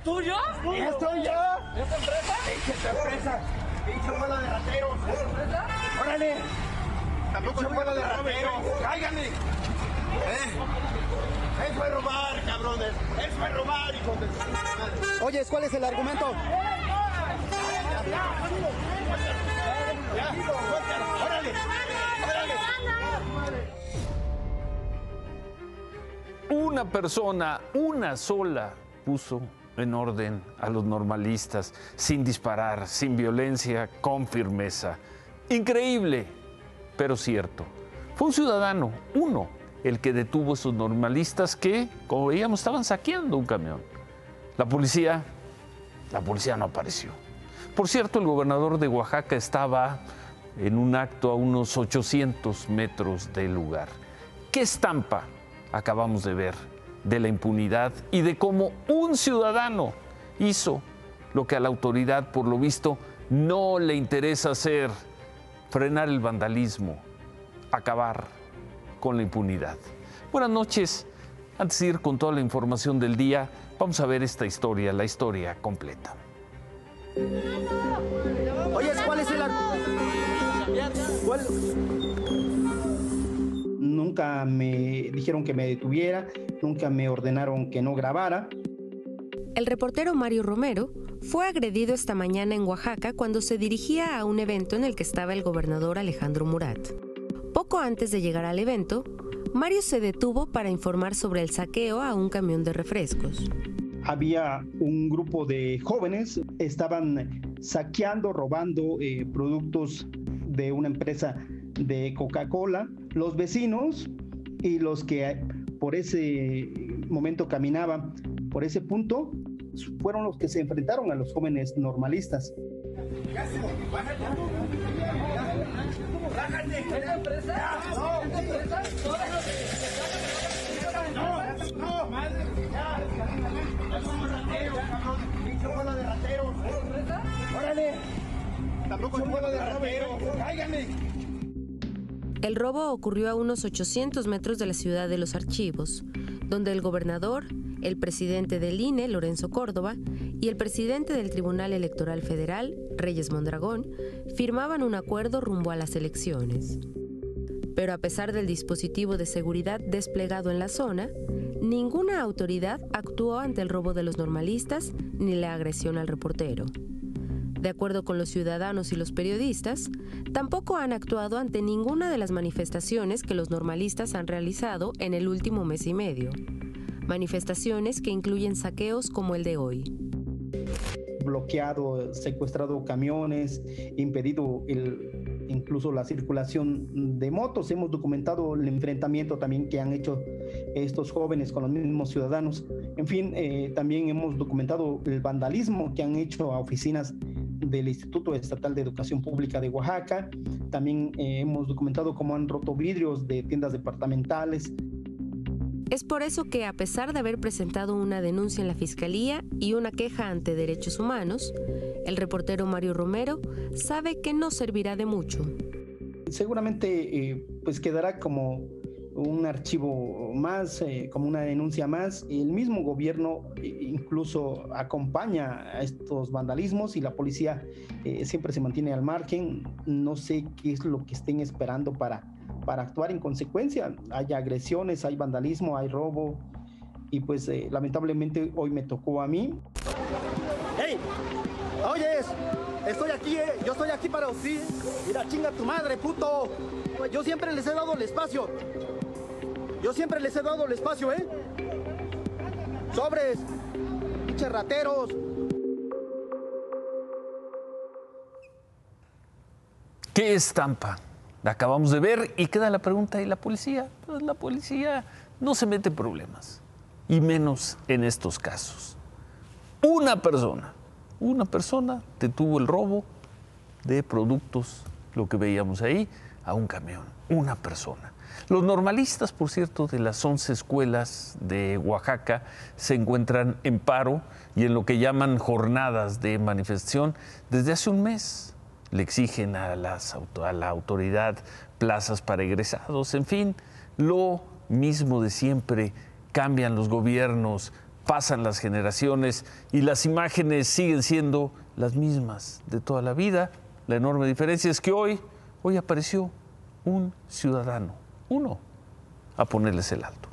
¿Es tuyo? Esto ya. ¿Es tu empresa? Pinche empresa. Pinche bola de rateros. ¿Es tu empresa? ¡Órale! Tampoco es bola de rateros. ¡Cáiganle! ¿Eh? Eso es robar, cabrones. Eso es robar, hijos de. Oye, ¿cuál es el argumento? Una persona, una sola, puso en orden a los normalistas, sin disparar, sin violencia, con firmeza. Increíble, pero cierto. Fue un ciudadano, uno, el que detuvo a esos normalistas que, como veíamos, estaban saqueando un camión. La policía, la policía no apareció. Por cierto, el gobernador de Oaxaca estaba en un acto a unos 800 metros del lugar. ¿Qué estampa acabamos de ver de la impunidad y de cómo un ciudadano hizo lo que a la autoridad, por lo visto, no le interesa hacer, frenar el vandalismo, acabar con la impunidad. Buenas noches. Antes de ir con toda la información del día, vamos a ver esta historia, la historia completa. Oye, ¿cuál es el? ¿Cuál? Nunca me dijeron que me detuviera, nunca me ordenaron que no grabara. El reportero Mario Romero fue agredido esta mañana en Oaxaca cuando se dirigía a un evento en el que estaba el gobernador Alejandro Murat. Poco antes de llegar al evento, Mario se detuvo para informar sobre el saqueo a un camión de refrescos. Había un grupo de jóvenes, estaban saqueando, robando eh, productos de una empresa de Coca-Cola. Los vecinos y los que por ese momento caminaban por ese punto fueron los que se enfrentaron a los jóvenes normalistas. Tampoco es bola de rateros. ¡Cáiganle! El robo ocurrió a unos 800 metros de la ciudad de los archivos, donde el gobernador, el presidente del INE, Lorenzo Córdoba, y el presidente del Tribunal Electoral Federal, Reyes Mondragón, firmaban un acuerdo rumbo a las elecciones. Pero a pesar del dispositivo de seguridad desplegado en la zona, ninguna autoridad actuó ante el robo de los normalistas ni la agresión al reportero. De acuerdo con los ciudadanos y los periodistas, tampoco han actuado ante ninguna de las manifestaciones que los normalistas han realizado en el último mes y medio. Manifestaciones que incluyen saqueos como el de hoy. bloqueado, secuestrado camiones, impedido incluso la circulación de motos. Hemos documentado el enfrentamiento también que han hecho estos jóvenes con los mismos ciudadanos. En fin, eh, también hemos documentado el vandalismo que han hecho a oficinas del Instituto Estatal de Educación Pública de Oaxaca. También eh, hemos documentado cómo han roto vidrios de tiendas departamentales, Es por eso que, a pesar de haber presentado una denuncia en la Fiscalía y una queja ante Derechos Humanos, el reportero Mario Romero sabe que no servirá de mucho. seguramente eh, pues quedará como un archivo más, eh, como una denuncia más. El mismo gobierno eh, incluso acompaña a estos vandalismos y la policía eh, siempre se mantiene al margen. No sé qué es lo que estén esperando para, para actuar en consecuencia. Hay agresiones, hay vandalismo, hay robo y pues lamentablemente hoy me tocó a mí. ¡Ey! ¡Oyes! Estoy aquí, eh. Yo estoy aquí para usted. Mira, chinga tu madre, puto. Yo siempre les he dado el espacio. Yo siempre les he dado el espacio, ¿eh? Sobres. Pinches. ¿Qué estampa? La acabamos de ver y queda la pregunta, ¿y la policía? Pues la policía no se mete en problemas, y menos en estos casos. Una persona, una persona detuvo el robo de productos, lo que veíamos ahí, a un camión, una persona. Los normalistas, por cierto, de las 11 escuelas de Oaxaca se encuentran en paro y en lo que llaman jornadas de manifestación desde hace un mes. Le exigen a, la autoridad plazas para egresados, en fin, lo mismo de siempre. Cambian los gobiernos, pasan las generaciones y las imágenes siguen siendo las mismas de toda la vida. La enorme diferencia es que hoy, hoy apareció un ciudadano, uno, a ponerles el alto.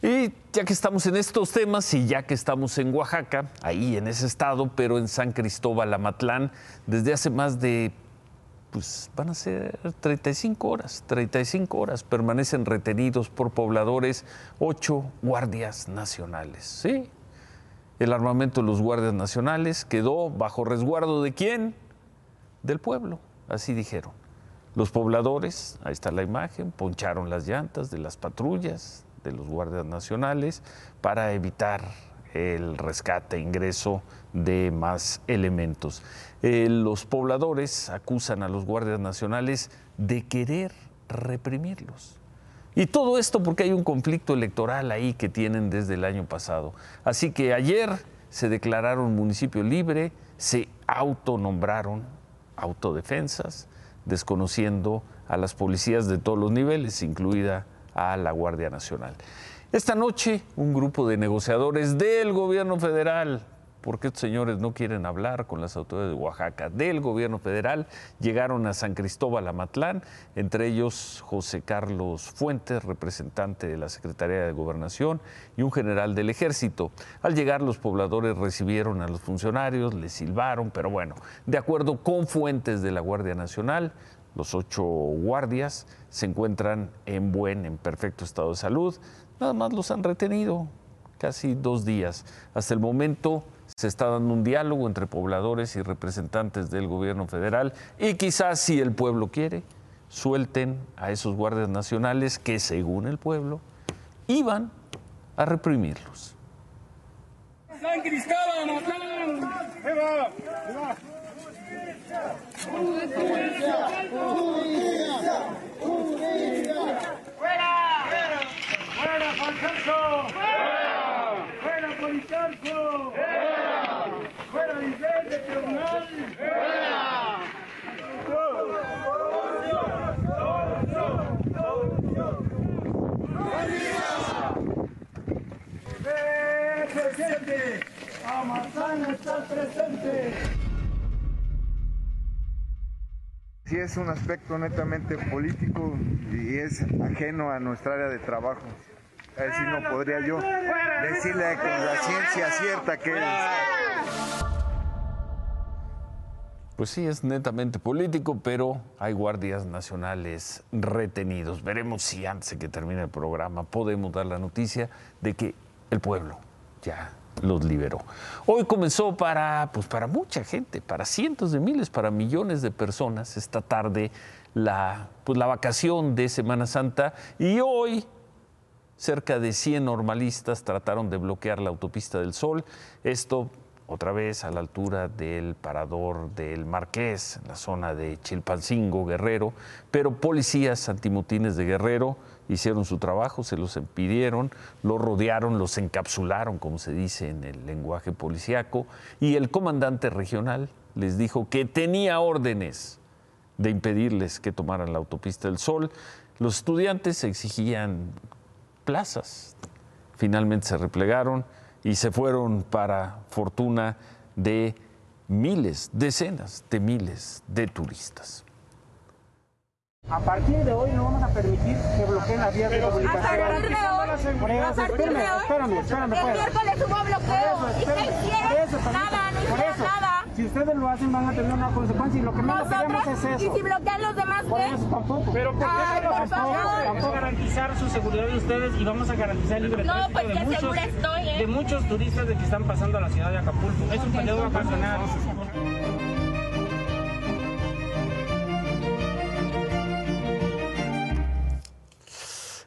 Y ya que estamos en estos temas y ya que estamos en Oaxaca, ahí en ese estado, pero en San Cristóbal Amatlán, desde hace más de, pues van a ser 35 horas, 35 horas, permanecen retenidos por pobladores ocho guardias nacionales. Sí, el armamento de los guardias nacionales quedó bajo resguardo de quién? Del pueblo, así dijeron. Los pobladores, ahí está la imagen, poncharon las llantas de las patrullas de los guardias nacionales para evitar el rescate, ingreso de más elementos. Eh, los pobladores acusan a los guardias nacionales de querer reprimirlos. Y todo esto porque hay un conflicto electoral ahí que tienen desde el año pasado. Así que ayer se declararon municipio libre, se autonombraron autodefensas, desconociendo a las policías de todos los niveles, incluida a la Guardia Nacional. Esta noche, un grupo de negociadores del gobierno federal porque estos señores no quieren hablar con las autoridades de Oaxaca, del gobierno federal, llegaron a San Cristóbal Amatlán, entre ellos José Carlos Fuentes, representante de la Secretaría de Gobernación, y un general del ejército. Al llegar los pobladores recibieron a los funcionarios, les silbaron, pero bueno, de acuerdo con fuentes de la Guardia Nacional, los ocho guardias se encuentran en buen, en perfecto estado de salud. Nada más los han retenido casi dos días. Hasta el momento se está dando un diálogo entre pobladores y representantes del gobierno federal y quizás si el pueblo quiere, suelten a esos guardias nacionales que según el pueblo iban a reprimirlos. Sí es un aspecto netamente político y es ajeno a nuestra área de trabajo. Así no podría yo decirle con la ciencia cierta que es. Pues sí, es netamente político, pero hay guardias nacionales retenidos. Veremos si antes de que termine el programa podemos dar la noticia de que el pueblo ya los liberó. Hoy comenzó para, pues para mucha gente, para cientos de miles, para millones de personas esta tarde la, pues la vacación de Semana Santa y hoy cerca de 100 normalistas trataron de bloquear la autopista del Sol. Esto otra vez a la altura del parador del Marqués, en la zona de Chilpancingo, Guerrero, pero policías antimotines de Guerrero hicieron su trabajo, se los impidieron, los rodearon, los encapsularon, como se dice en el lenguaje policíaco, y el comandante regional les dijo que tenía órdenes de impedirles que tomaran la autopista del Sol. Los estudiantes exigían plazas, finalmente se replegaron y se fueron para fortuna de miles, decenas de miles de turistas. A partir de hoy no vamos a permitir que bloqueen las vías de comunicación. A partir de hoy, a partir de espérame, hoy, espérame, espérame, el pues. miércoles hubo bloqueo. Por eso, ¿Y qué espérame. Por hicieron? Nada, no hicieron nada. Si ustedes lo hacen van a tener una consecuencia y lo que menos queremos es Nosotros, eso. y si bloquean los demás, Por ¿qué? eso tampoco. Pero Ay, por favor. Vamos a garantizar su seguridad de ustedes y vamos a garantizar el libre No, tránsito pues de que muchos, segura estoy, ¿eh? de muchos turistas de que están pasando a la ciudad de Acapulco. Es un periodo vacacional.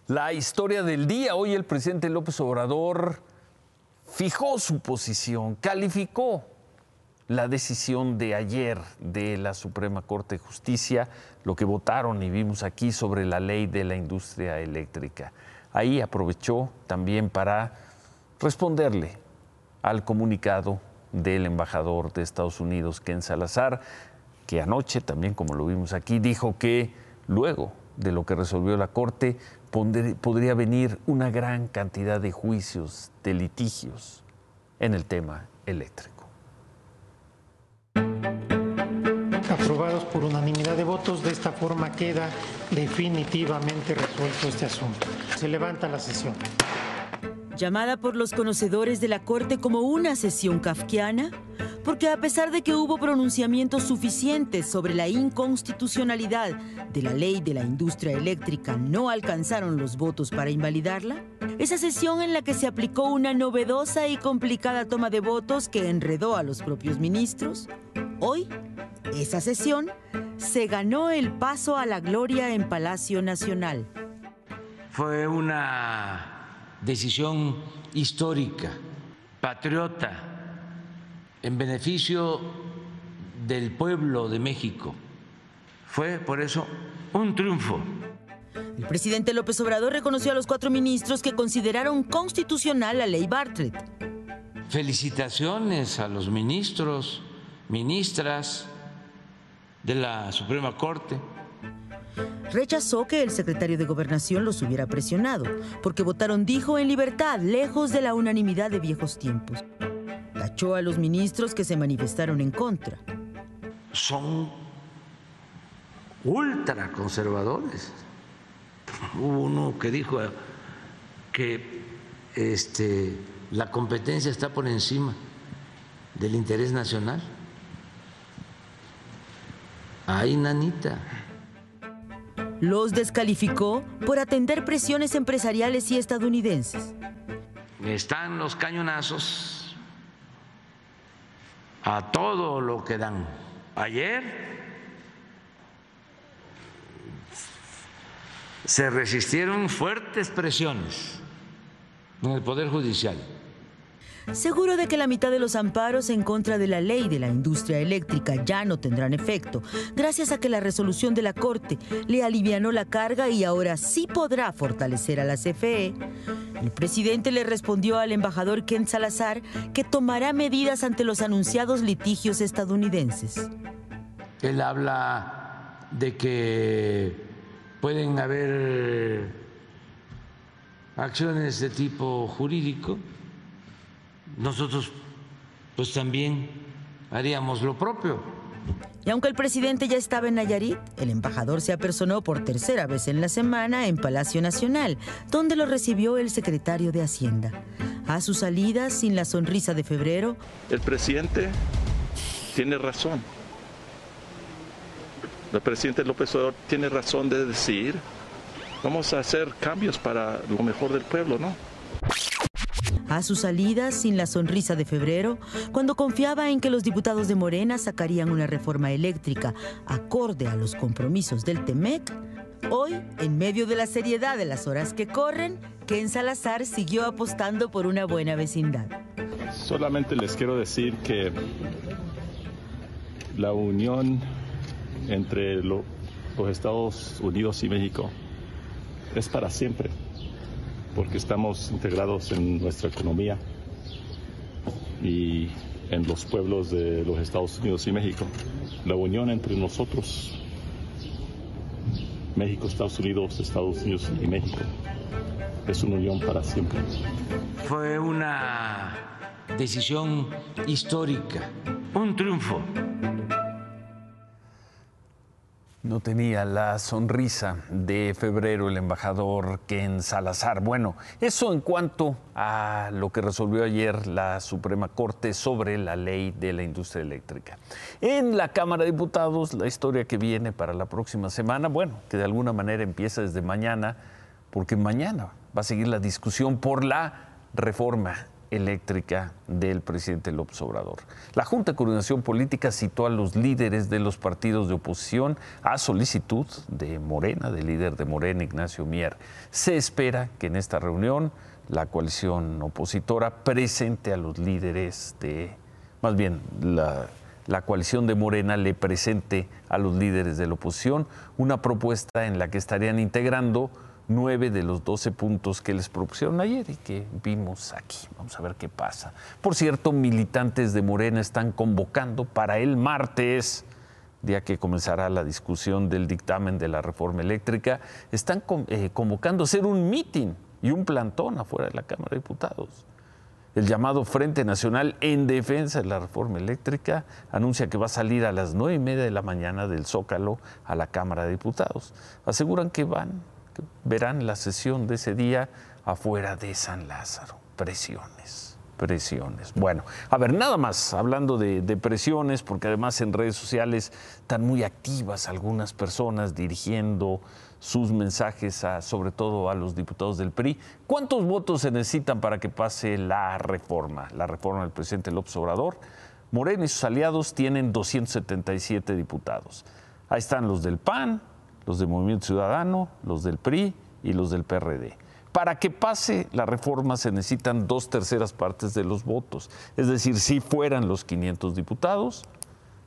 La historia del día. Hoy el presidente López Obrador fijó su posición, calificó la decisión de ayer de la Suprema Corte de Justicia, lo que votaron y vimos aquí sobre la ley de la industria eléctrica. Ahí aprovechó también para responderle al comunicado del embajador de Estados Unidos, Ken Salazar, que anoche, también como lo vimos aquí, dijo que luego de lo que resolvió la Corte, podría venir una gran cantidad de juicios, de litigios en el tema eléctrico. Por unanimidad de votos, de esta forma queda definitivamente resuelto este asunto. Se levanta la sesión. Llamada por los conocedores de la Corte como una sesión kafkiana, porque a pesar de que hubo pronunciamientos suficientes sobre la inconstitucionalidad de la ley de la industria eléctrica, no alcanzaron los votos para invalidarla, esa sesión en la que se aplicó una novedosa y complicada toma de votos que enredó a los propios ministros, hoy, esa sesión se ganó el paso a la gloria en Palacio Nacional. Fue una decisión histórica, patriota, en beneficio del pueblo de México. Fue por eso un triunfo. El presidente López Obrador reconoció a los cuatro ministros que consideraron constitucional la ley Bartlett. Felicitaciones a los ministros, ministras de la Suprema Corte Rechazó que el secretario de Gobernación los hubiera presionado, porque votaron, dijo, en libertad, lejos de la unanimidad de viejos tiempos. Tachó a los ministros que se manifestaron en contra. Son ultraconservadores. Hubo uno que dijo que este, la competencia está por encima del interés nacional. Ay, nanita los descalificó por atender presiones empresariales y estadounidenses. Están los cañonazos a todo lo que dan. Ayer se resistieron fuertes presiones en el Poder Judicial seguro de que la mitad de los amparos en contra de la ley de la industria eléctrica ya no tendrán efecto, gracias a que la resolución de la Corte le alivianó la carga y ahora sí podrá fortalecer a la CFE. El presidente le respondió al embajador Ken Salazar que tomará medidas ante los anunciados litigios estadounidenses. Él habla de que pueden haber acciones de tipo jurídico nosotros pues también haríamos lo propio. Y aunque el presidente ya estaba en Nayarit, el embajador se apersonó por tercera vez en la semana en Palacio Nacional, donde lo recibió el secretario de Hacienda. A su salida, sin la sonrisa de febrero, el presidente tiene razón. El presidente López Obrador tiene razón de decir, vamos a hacer cambios para lo mejor del pueblo, ¿no? A su salida sin la sonrisa de febrero, cuando confiaba en que los diputados de Morena sacarían una reforma eléctrica acorde a los compromisos del TEMEC, hoy, en medio de la seriedad de las horas que corren, Ken Salazar siguió apostando por una buena vecindad. Solamente les quiero decir que la unión entre los Estados Unidos y México es para siempre porque estamos integrados en nuestra economía y en los pueblos de los Estados Unidos y México. La unión entre nosotros, México, Estados Unidos, Estados Unidos y México, es una unión para siempre. Fue una decisión histórica, un triunfo no tenía la sonrisa de febrero el embajador Ken Salazar. Bueno, eso en cuanto a lo que resolvió ayer la Suprema Corte sobre la ley de la industria eléctrica. En la Cámara de Diputados, la historia que viene para la próxima semana, bueno, que de alguna manera empieza desde mañana, porque mañana va a seguir la discusión por la reforma eléctrica del presidente López Obrador. La Junta de Coordinación Política citó a los líderes de los partidos de oposición a solicitud de Morena, del líder de Morena, Ignacio Mier. Se espera que en esta reunión la coalición opositora presente a los líderes de, más bien, la, la coalición de Morena le presente a los líderes de la oposición una propuesta en la que estarían integrando nueve de los doce puntos que les propusieron ayer y que vimos aquí. Vamos a ver qué pasa. Por cierto, militantes de Morena están convocando para el martes, día que comenzará la discusión del dictamen de la reforma eléctrica, están eh, convocando a hacer un mitin y un plantón afuera de la Cámara de Diputados. El llamado Frente Nacional en Defensa de la Reforma Eléctrica anuncia que va a salir a las nueve y media de la mañana del Zócalo a la Cámara de Diputados. Aseguran que van verán la sesión de ese día afuera de San Lázaro. Presiones, presiones. Bueno, a ver, nada más hablando de, presiones, porque además en redes sociales están muy activas algunas personas dirigiendo sus mensajes a, sobre todo a los diputados del PRI. ¿Cuántos votos se necesitan para que pase la reforma? La reforma del presidente López Obrador. Moreno y sus aliados tienen 277 diputados. Ahí están los del PAN, los del Movimiento Ciudadano, los del PRI y los del PRD. Para que pase la reforma se necesitan dos terceras partes de los votos. Es decir, si fueran los 500 diputados,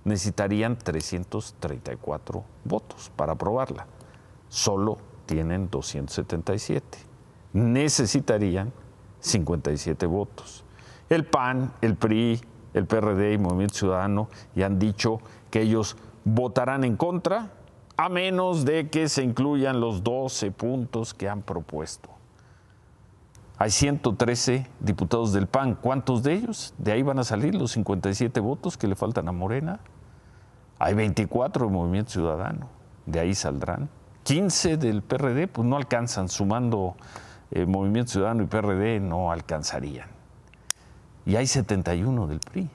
necesitarían 334 votos para aprobarla. Solo tienen 277. Necesitarían 57 votos. El PAN, el PRI, el PRD y Movimiento Ciudadano ya han dicho que ellos votarán en contra a menos de que se incluyan los 12 puntos que han propuesto. Hay 113 diputados del PAN. ¿Cuántos de ellos? De ahí van a salir los 57 votos que le faltan a Morena. Hay 24 del Movimiento Ciudadano. De ahí saldrán. 15 del PRD, pues no alcanzan. Sumando eh, Movimiento Ciudadano y PRD, no alcanzarían. Y hay 71 del PRI.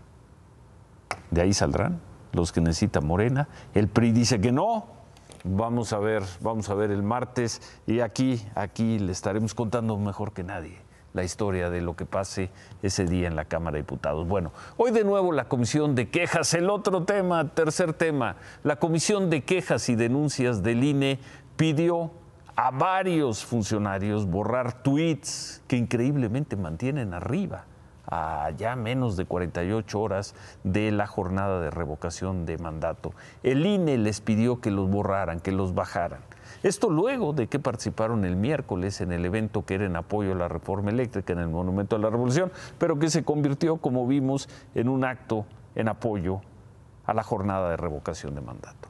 De ahí saldrán los que necesita Morena. El PRI dice que no, Vamos a ver, vamos a ver el martes y aquí, aquí le estaremos contando mejor que nadie la historia de lo que pase ese día en la Cámara de Diputados. Bueno, hoy de nuevo la Comisión de Quejas, el otro tema, tercer tema, la Comisión de Quejas y Denuncias del INE pidió a varios funcionarios borrar tweets que increíblemente mantienen arriba a ya menos de 48 horas de la jornada de revocación de mandato. El INE les pidió que los borraran, que los bajaran. Esto luego de que participaron el miércoles en el evento que era en apoyo a la reforma eléctrica en el Monumento a la Revolución, pero que se convirtió, como vimos, en un acto en apoyo a la jornada de revocación de mandato.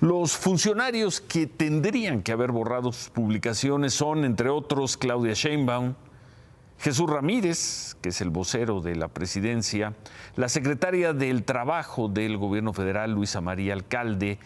Los funcionarios que tendrían que haber borrado sus publicaciones son, entre otros, Claudia Sheinbaum, Jesús Ramírez, que es el vocero de la presidencia, la secretaria del Trabajo del Gobierno Federal, Luisa María Alcalde,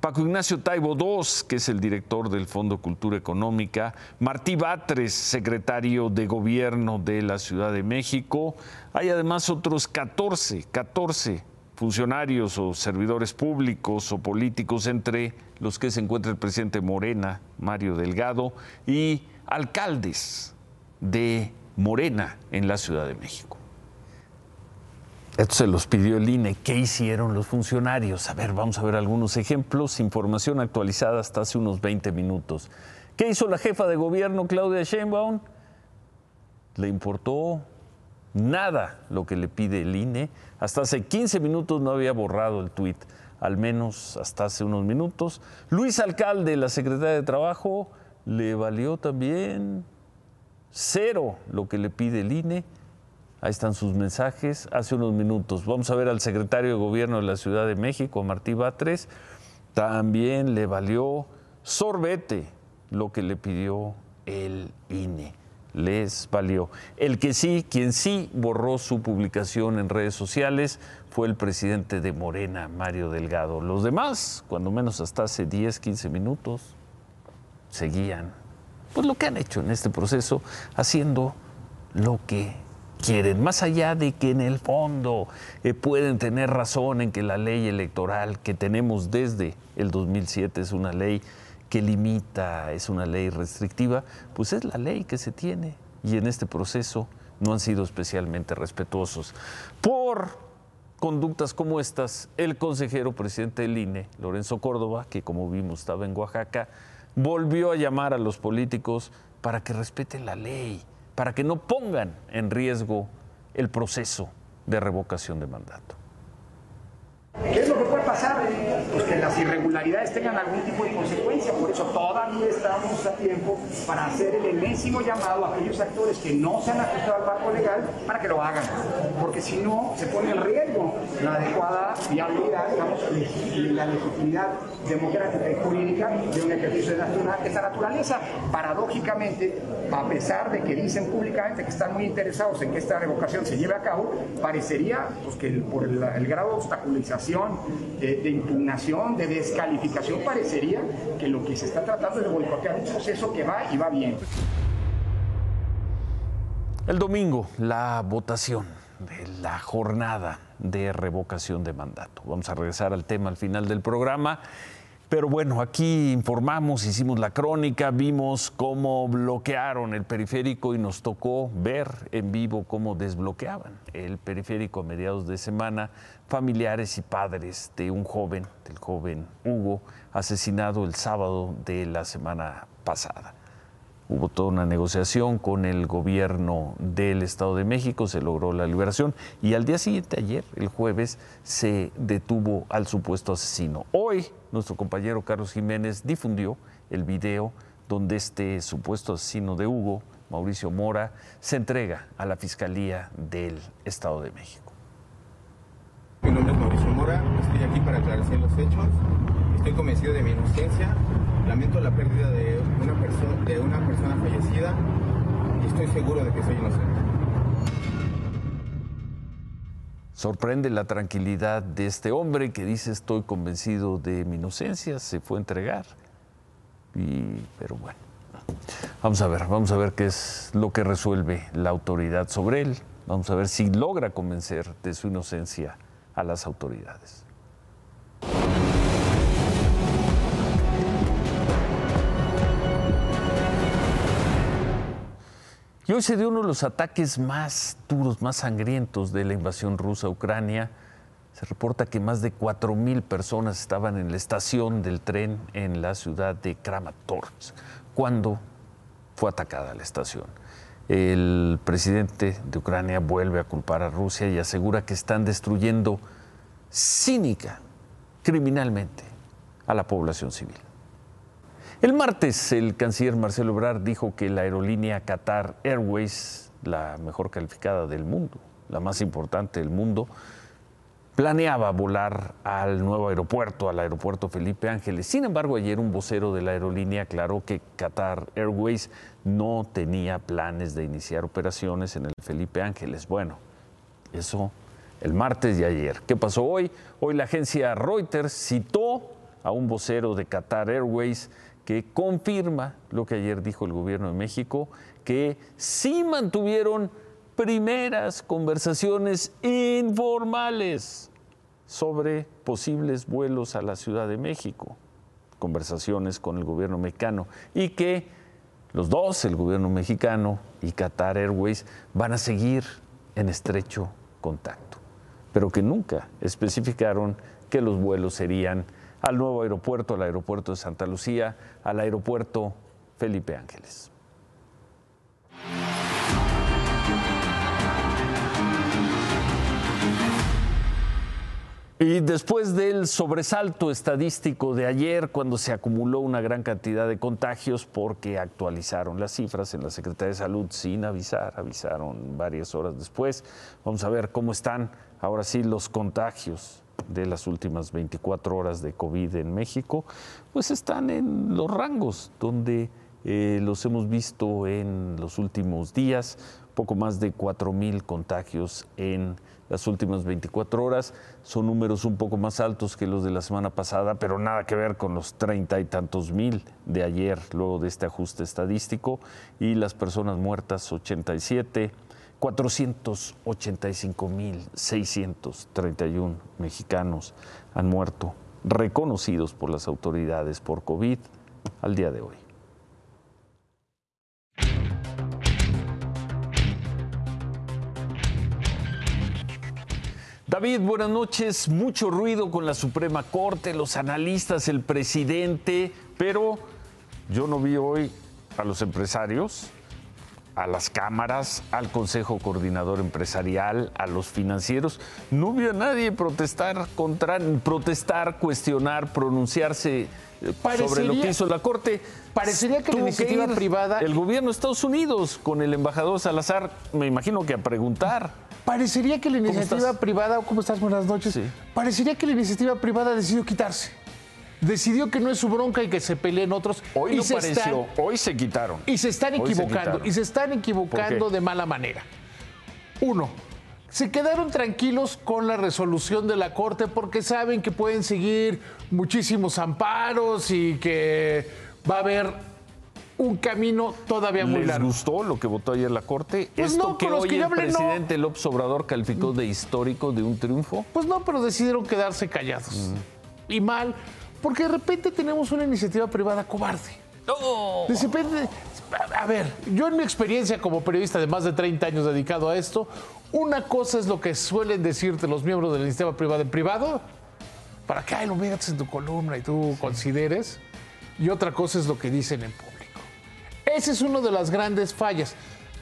Paco Ignacio Taibo II, que es el director del Fondo Cultura Económica, Martí Batres, secretario de Gobierno de la Ciudad de México. Hay además otros 14, 14 funcionarios o servidores públicos o políticos, entre los que se encuentra el presidente Morena, Mario Delgado, y alcaldes de Morena en la Ciudad de México. Esto se los pidió el INE. ¿Qué hicieron los funcionarios? A ver, vamos a ver algunos ejemplos. Información actualizada hasta hace unos 20 minutos. ¿Qué hizo la jefa de gobierno, Claudia Sheinbaum? Le importó nada lo que le pide el INE. Hasta hace 15 minutos no había borrado el tuit, al menos hasta hace unos minutos. Luis Alcalde, la secretaria de Trabajo, le valió también cero lo que le pide el INE. Ahí están sus mensajes hace unos minutos. Vamos a ver al secretario de Gobierno de la Ciudad de México, Martí Batres. También le valió sorbete lo que le pidió el INE. Les valió. El que sí, quien sí borró su publicación en redes sociales fue el presidente de Morena, Mario Delgado. Los demás, cuando menos hasta hace 10, 15 minutos, seguían pues lo que han hecho en este proceso, haciendo lo que quieren, más allá de que en el fondo eh, pueden tener razón en que la ley electoral que tenemos desde el 2007 es una ley que limita, es una ley restrictiva, pues es la ley que se tiene y en este proceso no han sido especialmente respetuosos. Por conductas como estas, el consejero presidente del INE, Lorenzo Córdoba, que como vimos estaba en Oaxaca, volvió a llamar a los políticos para que respeten la ley, para que no pongan en riesgo el proceso de revocación de mandato. ¿Qué es lo que pasar? Pues que las irregularidades tengan algún tipo de consecuencia. Por eso todavía estamos a tiempo para hacer el enésimo llamado a aquellos actores que no se han ajustado al marco legal para que lo hagan. Porque si no, se pone en riesgo la adecuada viabilidad, digamos, la legitimidad democrática y jurídica de un ejercicio de esta naturaleza. Paradójicamente, a pesar de que dicen públicamente que están muy interesados en que esta revocación se lleve a cabo, parecería pues, que por el, el grado de obstaculización de, de, impugnación, de descalificación, parecería que lo que se está tratando es de boicotear un proceso que va y va bien. El domingo, la votación de la jornada de revocación de mandato. Vamos a regresar al tema al final del programa. Pero bueno, aquí informamos, hicimos la crónica, vimos cómo bloquearon el periférico y nos tocó ver en vivo cómo desbloqueaban el periférico a mediados de semana familiares y padres de un joven, del joven Hugo, asesinado el sábado de la semana pasada. Hubo toda una negociación con el gobierno del Estado de México, se logró la liberación y al día siguiente, ayer, el jueves, se detuvo al supuesto asesino. Hoy, nuestro compañero Carlos Jiménez difundió el video donde este supuesto asesino de Hugo, Mauricio Mora, se entrega a la Fiscalía del Estado de México. Mi nombre es Mauricio Mora, estoy aquí para aclarecer los hechos. Estoy convencido de mi inocencia. Lamento la pérdida de una, persona, de una persona fallecida y estoy seguro de que soy inocente. Sorprende la tranquilidad de este hombre que dice estoy convencido de mi inocencia, se fue a entregar. Y, pero bueno, vamos a ver, vamos a ver qué es lo que resuelve la autoridad sobre él. Vamos a ver si logra convencer de su inocencia a las autoridades. Y hoy se dio uno de los ataques más duros, más sangrientos de la invasión rusa a Ucrania. Se reporta que más de 4.000 personas estaban en la estación del tren en la ciudad de Kramatorsk cuando fue atacada la estación. El presidente de Ucrania vuelve a culpar a Rusia y asegura que están destruyendo cínica, criminalmente, a la población civil. El martes, el canciller Marcelo Ebrard dijo que la aerolínea Qatar Airways, la mejor calificada del mundo, la más importante del mundo, planeaba volar al nuevo aeropuerto, al aeropuerto Felipe Ángeles. Sin embargo, ayer un vocero de la aerolínea aclaró que Qatar Airways no tenía planes de iniciar operaciones en el Felipe Ángeles. Bueno, eso el martes y ayer. ¿Qué pasó hoy? Hoy la agencia Reuters citó a un vocero de Qatar Airways que confirma lo que ayer dijo el gobierno de México, que sí mantuvieron primeras conversaciones informales sobre posibles vuelos a la Ciudad de México, conversaciones con el gobierno mexicano, y que los dos, el gobierno mexicano y Qatar Airways, van a seguir en estrecho contacto, pero que nunca especificaron que los vuelos serían al nuevo aeropuerto, al aeropuerto de Santa Lucía, al aeropuerto Felipe Ángeles. Y después del sobresalto estadístico de ayer, cuando se acumuló una gran cantidad de contagios, porque actualizaron las cifras en la Secretaría de Salud sin avisar, avisaron varias horas después, vamos a ver cómo están ahora sí los contagios de las últimas 24 horas de COVID en México, pues están en los rangos donde eh, los hemos visto en los últimos días, poco más de 4 mil contagios en las últimas 24 horas. Son números un poco más altos que los de la semana pasada, pero nada que ver con los treinta y tantos mil de ayer, luego de este ajuste estadístico. Y las personas muertas, 87. 485.631 mexicanos han muerto, reconocidos por las autoridades por COVID al día de hoy. David, buenas noches. Mucho ruido con la Suprema Corte, los analistas, el presidente, pero yo no vi hoy a los empresarios, a las cámaras, al Consejo Coordinador Empresarial, a los financieros. No vi a nadie protestar contra, protestar, cuestionar, pronunciarse eh, sobre lo que hizo la Corte. Parecería que la iniciativa ir privada- El gobierno de Estados Unidos con el embajador Salazar, me imagino que a preguntar. Parecería que la ¿Cómo iniciativa privada, ¿cómo estás? Buenas noches. Parecería que la iniciativa privada decidió quitarse. Decidió que no es su bronca y que se peleen otros. Hoy y no se pareció, están- hoy se quitaron. y se están se equivocando. y se están equivocando de mala manera. Uno, se quedaron tranquilos con la resolución de la Corte porque saben que pueden seguir muchísimos amparos y que va a haber un camino todavía muy ¿Les largo. gustó lo que votó ayer la Corte? Pues ¿Esto no, que hoy que el hablé, no. presidente López Obrador calificó de histórico, de un triunfo? Pues no, pero decidieron quedarse callados. Y mal, porque de repente tenemos una iniciativa privada cobarde. De repente, a ver, yo en mi experiencia como periodista de más de 30 años dedicado a esto, una cosa es lo que suelen decirte los miembros de la iniciativa privada en privado, para que ay, lo metas en tu columna y tú consideres, y otra cosa es lo que dicen en público. Esa es una de las grandes fallas.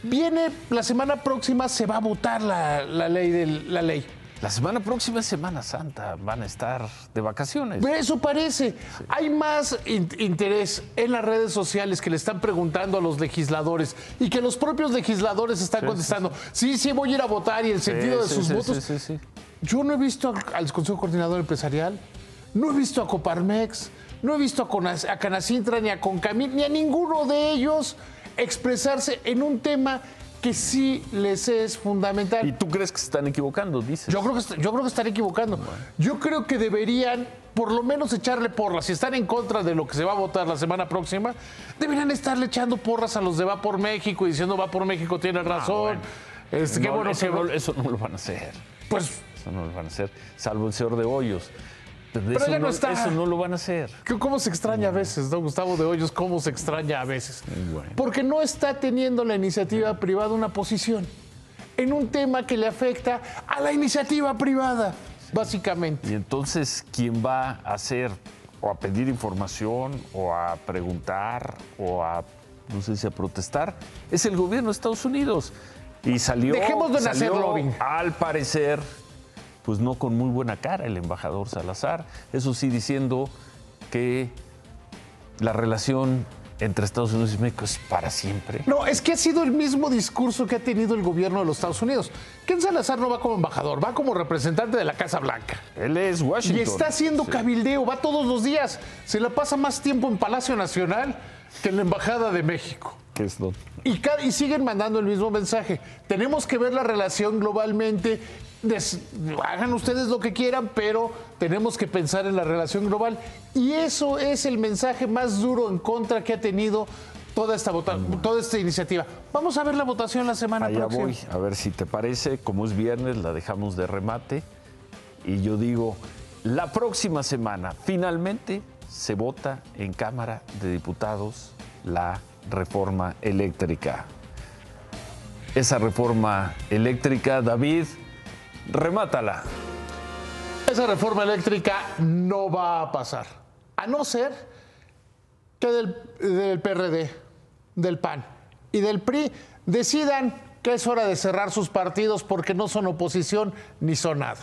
Viene la semana próxima, se va a votar la, la ley del, la ley. La semana próxima es Semana Santa, van a estar de vacaciones. Eso parece. Hay más in- interés en las redes sociales que le están preguntando a los legisladores y que los propios legisladores están Sí, contestando. Sí, sí, voy a ir a votar y el sentido de sí, sus sí, votos. sí, sí, sí. Yo no he visto al, Consejo Coordinador Empresarial, no he visto a Coparmex, no he visto a Canacintra ni a Concamil, ni a ninguno de ellos expresarse en un tema que sí les es fundamental. ¿Y tú crees que se están equivocando, dices? Yo creo que, yo creo que están equivocando. Yo creo que deberían, por lo menos, echarle porras. Si están en contra de lo que se va a votar la semana próxima, deberían estarle echando porras a los de Va por México y diciendo Va por México tiene razón. Este, qué No, bueno eso, que- no, eso no lo van a hacer. Pues. Eso no lo van a hacer, salvo el señor de Hoyos. Pero, Pero eso, ya no no, está. eso no lo van a hacer. ¿Cómo se extraña a veces, no? Gustavo de Hoyos, cómo se extraña a veces. Porque no está teniendo la iniciativa privada una posición en un tema que le afecta a la iniciativa privada, básicamente. Y entonces, ¿quién va a hacer o a pedir información o a preguntar o a, no sé si a protestar? Es el gobierno de Estados Unidos. Y salió, Dejemos de hacer salió, lobbying. al parecer, pues no con muy buena cara el embajador Salazar. Eso sí, diciendo que la relación entre Estados Unidos y México es para siempre. No, es que ha sido el mismo discurso que ha tenido el gobierno de los Estados Unidos. Ken Salazar no va como embajador, va como representante de la Casa Blanca. Él es Washington. Y está haciendo cabildeo, va todos los días. Se la pasa más tiempo en Palacio Nacional que en la Embajada de México. Que es Y, siguen mandando el mismo mensaje. Tenemos que ver la relación globalmente. Des- hagan ustedes lo que quieran, pero tenemos que pensar en la relación global. Y eso es el mensaje más duro en contra que ha tenido toda esta, vota- toda esta iniciativa. Vamos a ver la votación la semana Allá próxima. voy, a ver si te parece, como es viernes, la dejamos de remate. Y yo digo, la próxima semana, finalmente, se vota en Cámara de Diputados la reforma eléctrica. Esa reforma eléctrica, David, remátala. Esa reforma eléctrica no va a pasar. A no ser que del, del PRD, del PAN y del PRI decidan que es hora de cerrar sus partidos porque no son oposición ni son nada.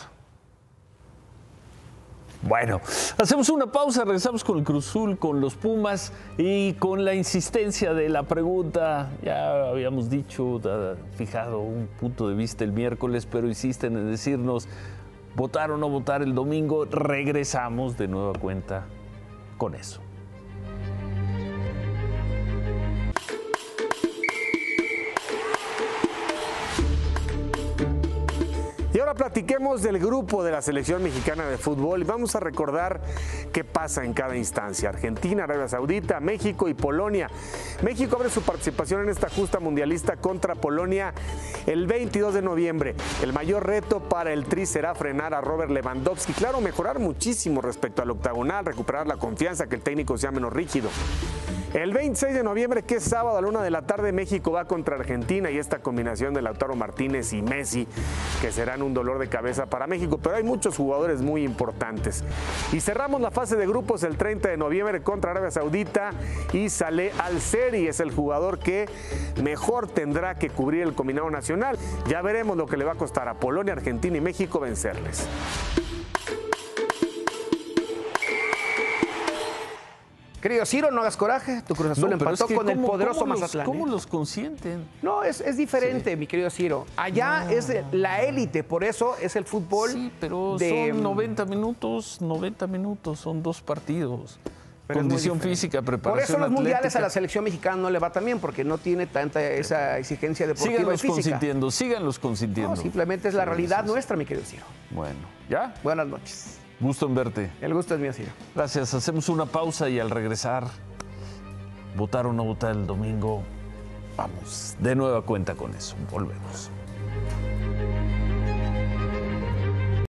Bueno, hacemos una pausa, regresamos con el Cruzul, con los Pumas y con la insistencia de la pregunta. Ya habíamos dicho, fijado un punto de vista el miércoles, pero insisten en decirnos votar o no votar el domingo. Regresamos de nueva cuenta con eso. Platiquemos del grupo de la selección mexicana de fútbol y vamos a recordar qué pasa en cada instancia. Argentina, Arabia Saudita, México y Polonia. México abre su participación en esta justa mundialista contra Polonia el 22 de noviembre. El mayor reto para el Tri será frenar a Robert Lewandowski. Claro, mejorar muchísimo respecto al octagonal, recuperar la confianza, que el técnico sea menos rígido. El 26 de noviembre, que es sábado a la una de la tarde, México va contra Argentina y esta combinación de Lautaro Martínez y Messi, que serán un dolor de cabeza para México, pero hay muchos jugadores muy importantes. Y cerramos la fase de grupos el 30 de noviembre contra Arabia Saudita y Saleh Al-Seri es el jugador que mejor tendrá que cubrir el combinado nacional. Ya veremos lo que le va a costar a Polonia, Argentina y México vencerles. Querido Ciro, no hagas coraje. Tu Cruz Azul No, empató es que con el ¿cómo- poderoso cómo los- Mazatlán. ¿Cómo ¿eh? los consienten? No, es, es diferente, mi querido Ciro. Allá es la élite, por eso es el fútbol. Sí, pero de- son 90 minutos, 90 minutos, son dos partidos. Pero Condición física, Por preparación eso los mundiales a la selección mexicana no le va tan bien, porque no tiene tanta esa exigencia deportiva y Síganlos física. consintiendo, síganlos consintiendo. No, simplemente es la Sí, realidad sí, sí. nuestra, mi querido Ciro. Bueno, ¿ya? Buenas noches. Gusto en verte. El gusto es mío, Ciro. Gracias. Hacemos una pausa y al regresar, votar o no votar el domingo, vamos, de nueva cuenta con eso. Volvemos.